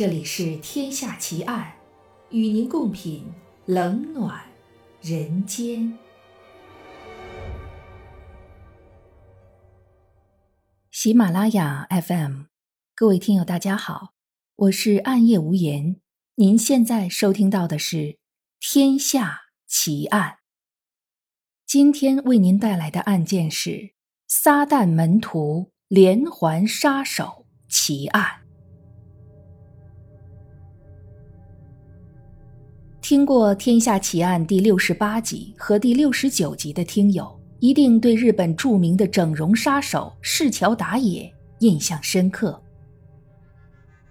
这里是《天下奇案》，与您共品冷暖人间。喜马拉雅 FM，各位听友，大家好，我是暗夜无言。您现在收听到的是《天下奇案》，今天为您带来的案件是撒旦门徒连环杀手奇案。听过《天下奇案》第六十八集和第六十九集的听友，一定对日本著名的整容杀手市桥达也印象深刻。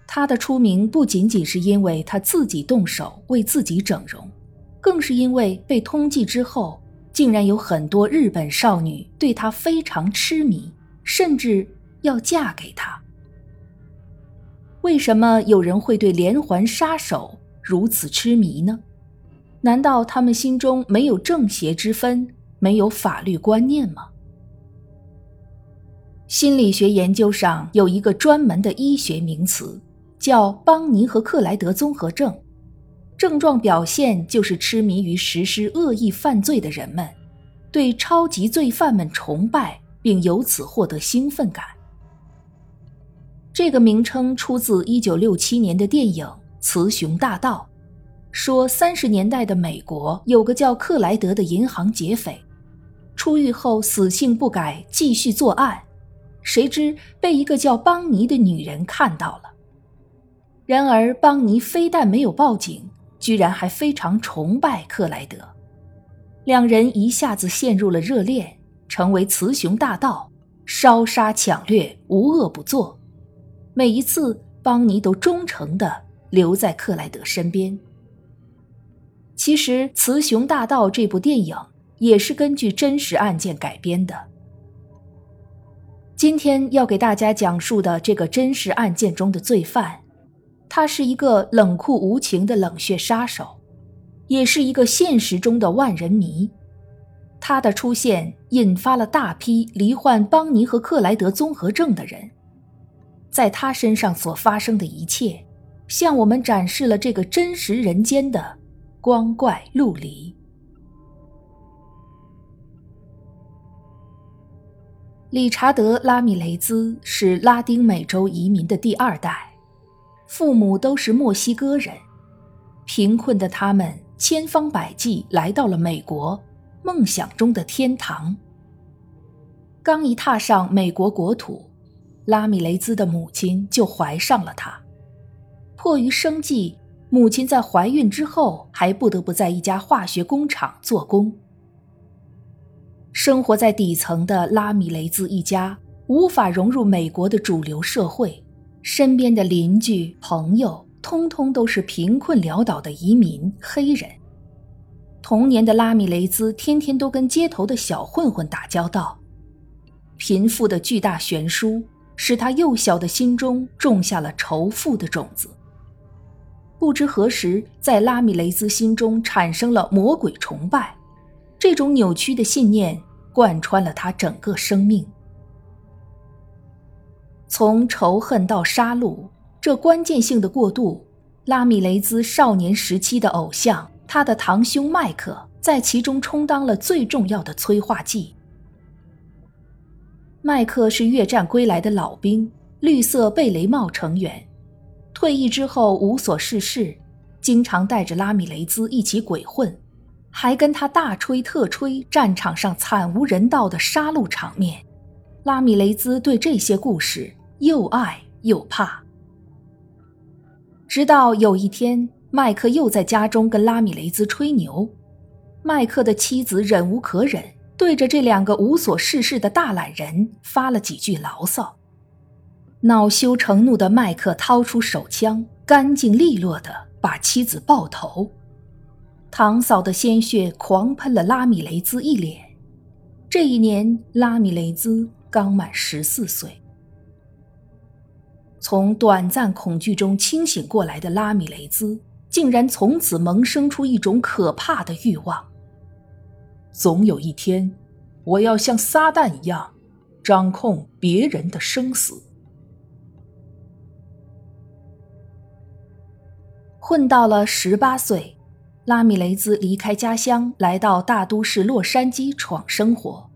他的出名不仅仅是因为他自己动手为自己整容，更是因为被通缉之后，竟然有很多日本少女对他非常痴迷，甚至要嫁给他。为什么有人会对连环杀手如此痴迷呢？难道他们心中没有正邪之分，没有法律观念吗？心理学研究上有一个专门的医学名词，叫邦尼和克莱德综合症，症状表现就是痴迷于实施恶意犯罪的人们，对超级罪犯们崇拜，并由此获得兴奋感。这个名称出自一九六七年的电影《雌雄大盗》。说三十年代的美国有个叫克莱德的银行劫匪，出狱后死性不改，继续作案。谁知被一个叫邦尼的女人看到了。然而邦尼非但没有报警，居然还非常崇拜克莱德，两人一下子陷入了热恋，成为雌雄大盗，烧杀抢掠，无恶不作。每一次，邦尼都忠诚地留在克莱德身边。其实，《雌雄大盗》这部电影也是根据真实案件改编的。今天要给大家讲述的这个真实案件中的罪犯，他是一个冷酷无情的冷血杀手，也是一个现实中的万人迷。他的出现引发了大批罹患邦尼和克莱德综合症的人，在他身上所发生的一切，向我们展示了这个真实人间的。光怪陆离。理查德·拉米雷兹是拉丁美洲移民的第二代，父母都是墨西哥人。贫困的他们千方百计来到了美国，梦想中的天堂。刚一踏上美国国土，拉米雷兹的母亲就怀上了他，迫于生计。母亲在怀孕之后，还不得不在一家化学工厂做工。生活在底层的拉米雷兹一家无法融入美国的主流社会，身边的邻居朋友通通都是贫困潦倒的移民黑人。童年的拉米雷兹天天都跟街头的小混混打交道，贫富的巨大悬殊使他幼小的心中种下了仇富的种子。不知何时，在拉米雷兹心中产生了魔鬼崇拜，这种扭曲的信念贯穿了他整个生命。从仇恨到杀戮，这关键性的过渡，拉米雷兹少年时期的偶像，他的堂兄麦克，在其中充当了最重要的催化剂。麦克是越战归来的老兵，绿色贝雷帽成员。退役之后无所事事，经常带着拉米雷兹一起鬼混，还跟他大吹特吹战场上惨无人道的杀戮场面。拉米雷兹对这些故事又爱又怕。直到有一天，麦克又在家中跟拉米雷兹吹牛，麦克的妻子忍无可忍，对着这两个无所事事的大懒人发了几句牢骚。恼羞成怒的麦克掏出手枪，干净利落的把妻子爆头。堂嫂的鲜血狂喷了拉米雷兹一脸。这一年，拉米雷兹刚满十四岁。从短暂恐惧中清醒过来的拉米雷兹，竟然从此萌生出一种可怕的欲望。总有一天，我要像撒旦一样，掌控别人的生死。混到了十八岁，拉米雷兹离开家乡，来到大都市洛杉矶闯生活。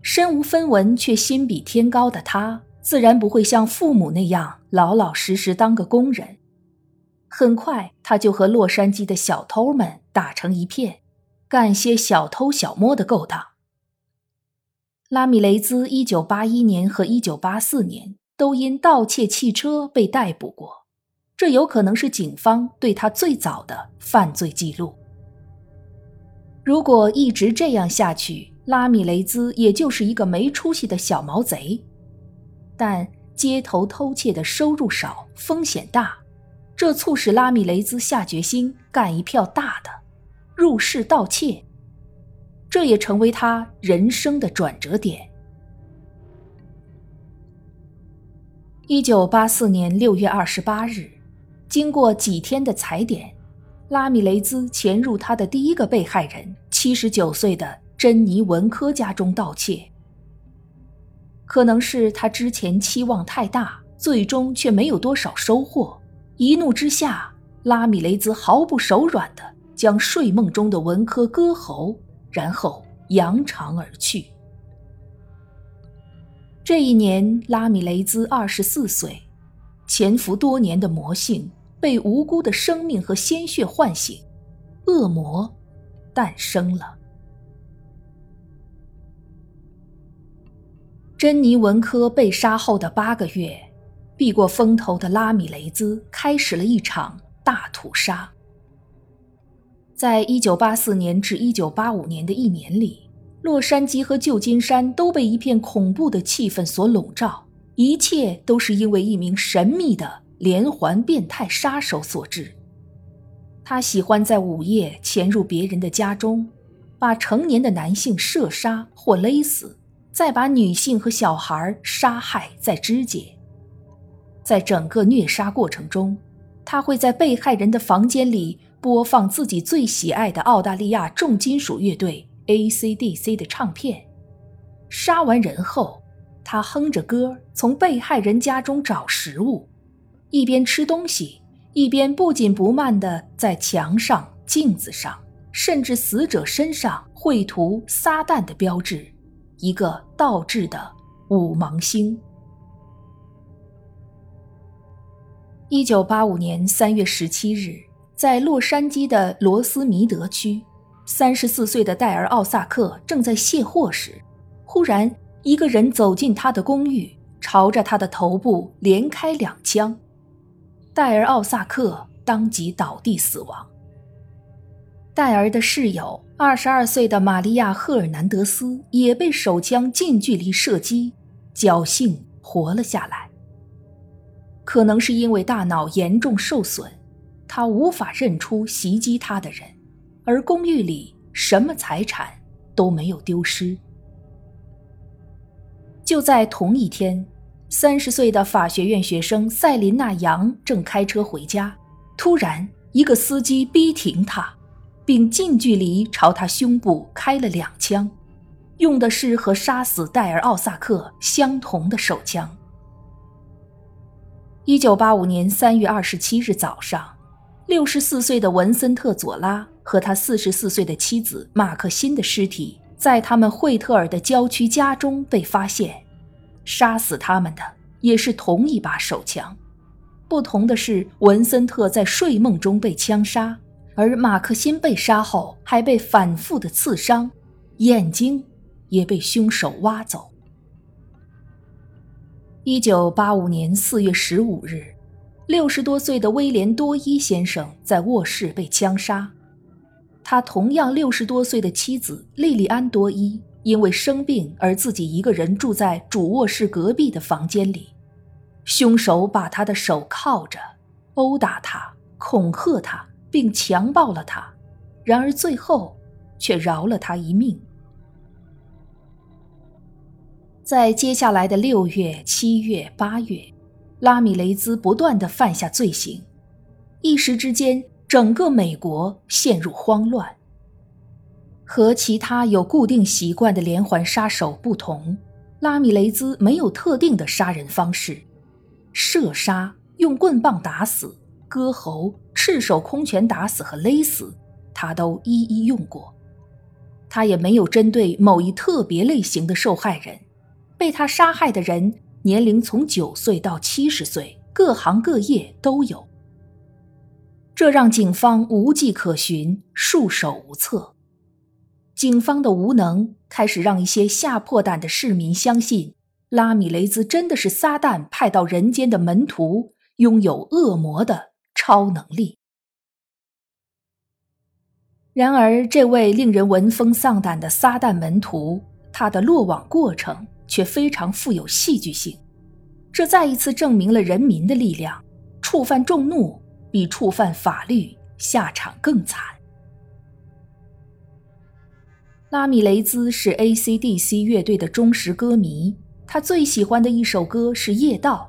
身无分文却心比天高的他，自然不会像父母那样老老实实当个工人。很快，他就和洛杉矶的小偷们打成一片，干些小偷小摸的勾当。拉米雷兹一九八一年和一九八四年都因盗窃汽车被逮捕过，这有可能是警方对他最早的犯罪记录。如果一直这样下去，拉米雷兹也就是一个没出息的小毛贼，但街头偷窃的收入少，风险大，这促使拉米雷兹下决心干一票大的，入室盗窃。这也成为他人生的转折点。一九八四年六月二十八日，经过几天的踩点，拉米雷兹潜入他的第一个被害人七十九岁的。珍妮·文科家中盗窃，可能是他之前期望太大，最终却没有多少收获。一怒之下，拉米雷兹毫不手软地将睡梦中的文科割喉，然后扬长而去。这一年，拉米雷兹二十四岁，潜伏多年的魔性被无辜的生命和鲜血唤醒，恶魔诞生了。珍妮·文科被杀后的八个月，避过风头的拉米雷兹开始了一场大屠杀。在一九八四年至一九八五年的一年里，洛杉矶和旧金山都被一片恐怖的气氛所笼罩，一切都是因为一名神秘的连环变态杀手所致。他喜欢在午夜潜入别人的家中，把成年的男性射杀或勒死。再把女性和小孩杀害再肢解，在整个虐杀过程中，他会在被害人的房间里播放自己最喜爱的澳大利亚重金属乐队 AC/DC 的唱片。杀完人后，他哼着歌从被害人家中找食物，一边吃东西，一边不紧不慢地在墙上、镜子上，甚至死者身上绘图“撒旦”的标志。一个倒置的五芒星。一九八五年三月十七日，在洛杉矶的罗斯弥德区，三十四岁的戴尔·奥萨克正在卸货时，忽然一个人走进他的公寓，朝着他的头部连开两枪，戴尔·奥萨克当即倒地死亡。戴尔的室友。二十二岁的玛利亚·赫尔南德斯也被手枪近距离射击，侥幸活了下来。可能是因为大脑严重受损，他无法认出袭击他的人，而公寓里什么财产都没有丢失。就在同一天，三十岁的法学院学生塞琳娜·杨正开车回家，突然一个司机逼停他。并近距离朝他胸部开了两枪，用的是和杀死戴尔·奥萨克相同的手枪。一九八五年三月二十七日早上，六十四岁的文森特·佐拉和他四十四岁的妻子马克辛的尸体在他们惠特尔的郊区家中被发现，杀死他们的也是同一把手枪，不同的是，文森特在睡梦中被枪杀。而马克辛被杀后，还被反复的刺伤，眼睛也被凶手挖走。一九八五年四月十五日，六十多岁的威廉多伊先生在卧室被枪杀，他同样六十多岁的妻子莉莉安多伊因为生病而自己一个人住在主卧室隔壁的房间里，凶手把他的手铐着，殴打他，恐吓他。并强暴了他，然而最后却饶了他一命。在接下来的六月、七月、八月，拉米雷兹不断的犯下罪行，一时之间，整个美国陷入慌乱。和其他有固定习惯的连环杀手不同，拉米雷兹没有特定的杀人方式，射杀、用棍棒打死。割喉、赤手空拳打死和勒死，他都一一用过。他也没有针对某一特别类型的受害人，被他杀害的人年龄从九岁到七十岁，各行各业都有。这让警方无迹可寻，束手无策。警方的无能开始让一些吓破胆的市民相信，拉米雷兹真的是撒旦派到人间的门徒，拥有恶魔的超能力。然而，这位令人闻风丧胆的撒旦门徒，他的落网过程却非常富有戏剧性。这再一次证明了人民的力量，触犯众怒比触犯法律下场更惨。拉米雷兹是 A.C.D.C 乐队的忠实歌迷，他最喜欢的一首歌是《夜道》。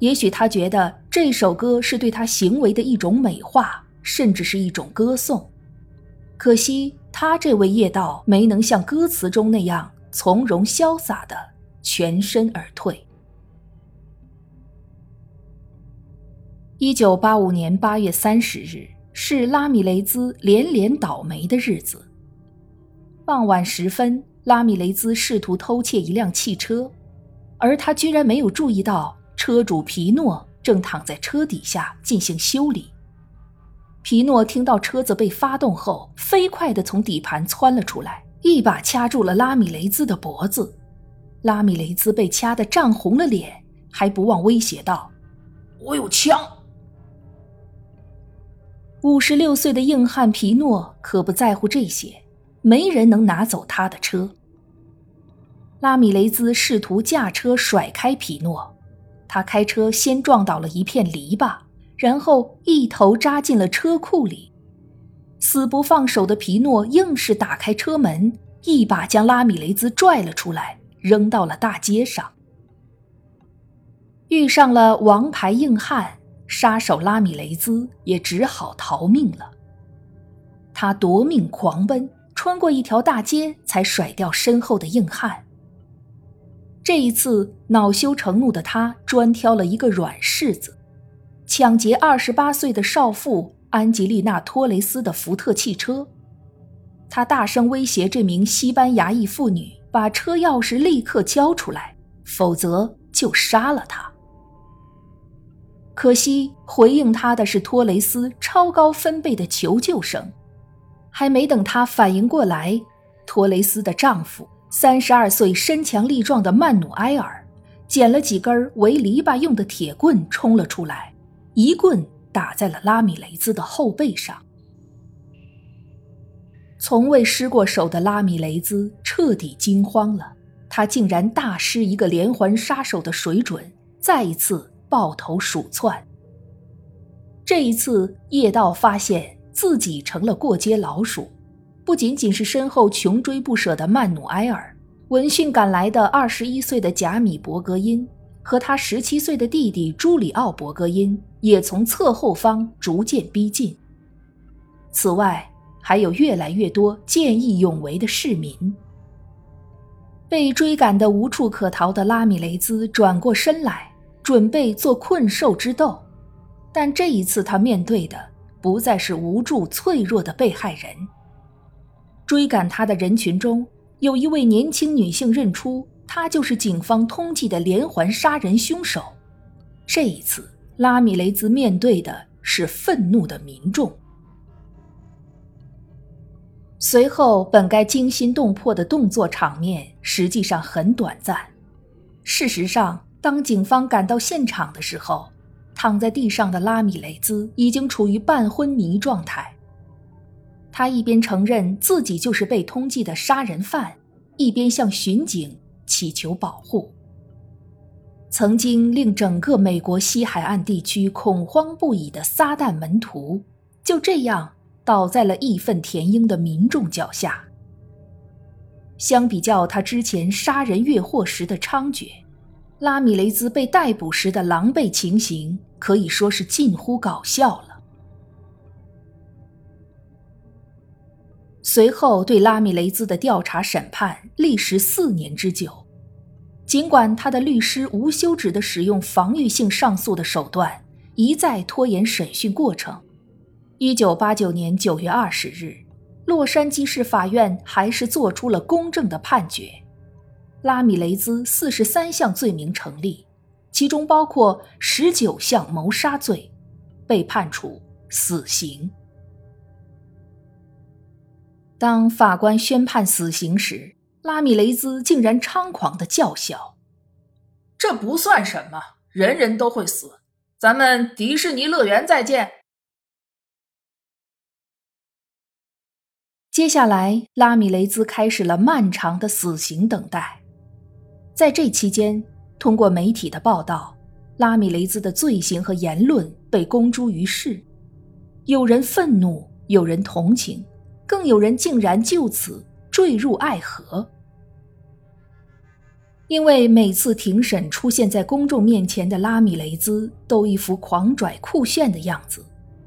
也许他觉得这首歌是对他行为的一种美化，甚至是一种歌颂。可惜他这位夜道没能像歌词中那样从容潇洒的全身而退。一九八五年八月三十日是拉米雷兹连连倒霉的日子。傍晚时分，拉米雷兹试图偷窃一辆汽车，而他居然没有注意到车主皮诺正躺在车底下进行修理。皮诺听到车子被发动后，飞快地从底盘窜了出来，一把掐住了拉米雷兹的脖子。拉米雷兹被掐得涨红了脸，还不忘威胁道：“我有枪。”五十六岁的硬汉皮诺可不在乎这些。没人能拿走他的车。拉米雷兹试图驾车甩开皮诺，他开车先撞倒了一片篱笆，然后一头扎进了车库里。死不放手的皮诺硬是打开车门，一把将拉米雷兹拽了出来，扔到了大街上。遇上了王牌硬汉杀手拉米雷兹，也只好逃命了。他夺命狂奔。穿过一条大街，才甩掉身后的硬汉。这一次，恼羞成怒的他专挑了一个软柿子，抢劫二十八岁的少妇安吉丽娜·托雷斯的福特汽车。他大声威胁这名西班牙裔妇女，把车钥匙立刻交出来，否则就杀了他。可惜，回应他的是托雷斯超高分贝的求救声。还没等她反应过来，托雷斯的丈夫，三十二岁、身强力壮的曼努埃尔，捡了几根围篱笆用的铁棍冲了出来，一棍打在了拉米雷兹的后背上。从未失过手的拉米雷兹彻底惊慌了，他竟然大失一个连环杀手的水准，再一次抱头鼠窜。这一次，叶道发现。自己成了过街老鼠，不仅仅是身后穷追不舍的曼努埃尔，闻讯赶来的二十一岁的贾米伯格因和他十七岁的弟弟朱里奥伯格因也从侧后方逐渐逼近。此外，还有越来越多见义勇为的市民。被追赶得无处可逃的拉米雷兹转过身来，准备做困兽之斗，但这一次他面对的。不再是无助脆弱的被害人。追赶他的人群中，有一位年轻女性认出他就是警方通缉的连环杀人凶手。这一次，拉米雷兹面对的是愤怒的民众。随后，本该惊心动魄的动作场面实际上很短暂。事实上，当警方赶到现场的时候，躺在地上的拉米雷兹已经处于半昏迷状态。他一边承认自己就是被通缉的杀人犯，一边向巡警祈求保护。曾经令整个美国西海岸地区恐慌不已的撒旦门徒，就这样倒在了义愤填膺的民众脚下。相比较他之前杀人越货时的猖獗，拉米雷兹被逮捕时的狼狈情形。可以说是近乎搞笑了。随后对拉米雷兹的调查审判历时四年之久，尽管他的律师无休止的使用防御性上诉的手段，一再拖延审讯过程。一九八九年九月二十日，洛杉矶市法院还是作出了公正的判决：拉米雷兹四十三项罪名成立，其中包括十九项谋杀罪，被判处死刑。当法官宣判死刑时，拉米雷兹竟然猖狂的叫嚣：“这不算什么，人人都会死。咱们迪士尼乐园再见。”接下来，拉米雷兹开始了漫长的死刑等待。在这期间，通过媒体的报道，拉米雷兹的罪行和言论被公诸于世，有人愤怒，有人同情。更有人竟然就此坠入爱河，因为每次庭审出现在公众面前的拉米雷兹都一副狂拽酷炫的样子，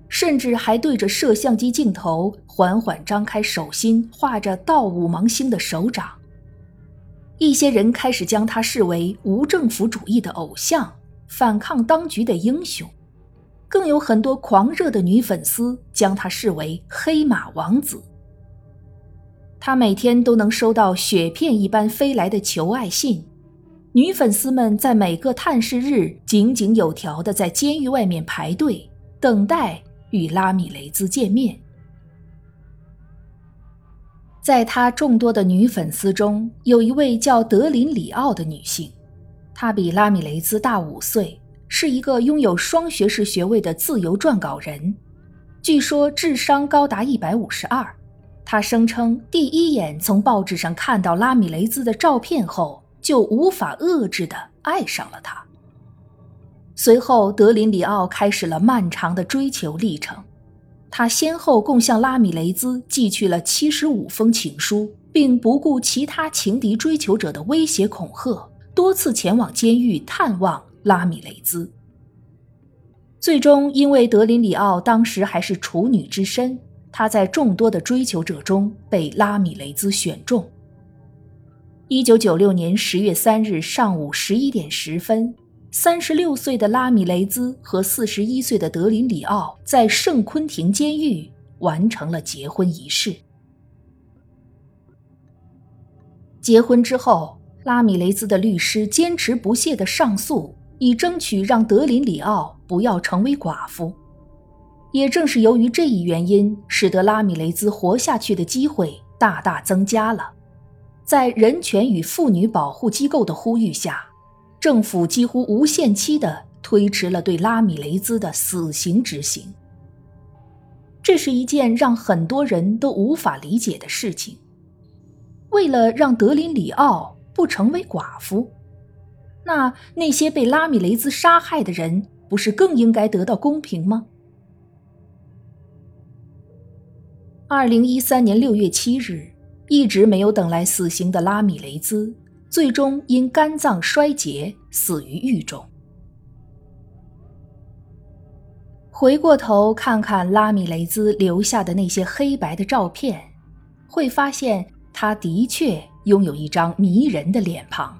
甚至还对着摄像机镜头缓缓张开手心，画着倒五芒星的手掌。一些人开始将他视为无政府主义的偶像，反抗当局的英雄。更有很多狂热的女粉丝将他视为黑马王子。他每天都能收到雪片一般飞来的求爱信，女粉丝们在每个探视日井井有条地在监狱外面排队，等待与拉米雷兹见面。在他众多的女粉丝中，有一位叫德林里奥的女性，她比拉米雷兹大五岁，是一个拥有双学士学位的自由撰稿人，据说智商高达一百五十二。他声称，第一眼从报纸上看到拉米雷兹的照片后，就无法遏制地爱上了他。随后，德林里奥开始了漫长的追求历程。他先后共向拉米雷兹寄去了七十五封情书，并不顾其他情敌追求者的威胁恐吓，多次前往监狱探望拉米雷兹。最终，因为德林里奥当时还是处女之身。他在众多的追求者中被拉米雷兹选中。一九九六年十月三日上午十一点十分，三十六岁的拉米雷兹和四十一岁的德林里奥在圣昆廷监狱完成了结婚仪式。结婚之后，拉米雷兹的律师坚持不懈地上诉，以争取让德林里奥不要成为寡妇。也正是由于这一原因，使得拉米雷兹活下去的机会大大增加了。在人权与妇女保护机构的呼吁下，政府几乎无限期的推迟了对拉米雷兹的死刑执行。这是一件让很多人都无法理解的事情。为了让德林里奥不成为寡妇，那那些被拉米雷兹杀害的人不是更应该得到公平吗？二零一三年六月七日，一直没有等来死刑的拉米雷兹，最终因肝脏衰竭死于狱中。回过头看看拉米雷兹留下的那些黑白的照片，会发现他的确拥有一张迷人的脸庞，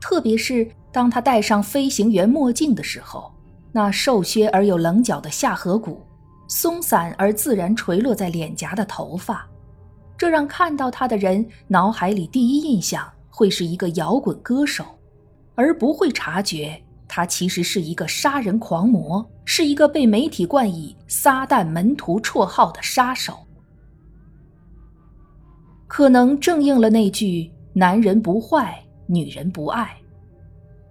特别是当他戴上飞行员墨镜的时候，那瘦削而有棱角的下颌骨。松散而自然垂落在脸颊的头发，这让看到他的人脑海里第一印象会是一个摇滚歌手，而不会察觉他其实是一个杀人狂魔，是一个被媒体冠以“撒旦门徒”绰号的杀手。可能正应了那句“男人不坏，女人不爱”，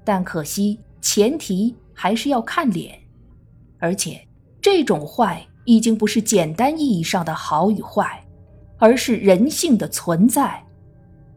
但可惜前提还是要看脸，而且。这种坏已经不是简单意义上的好与坏，而是人性的存在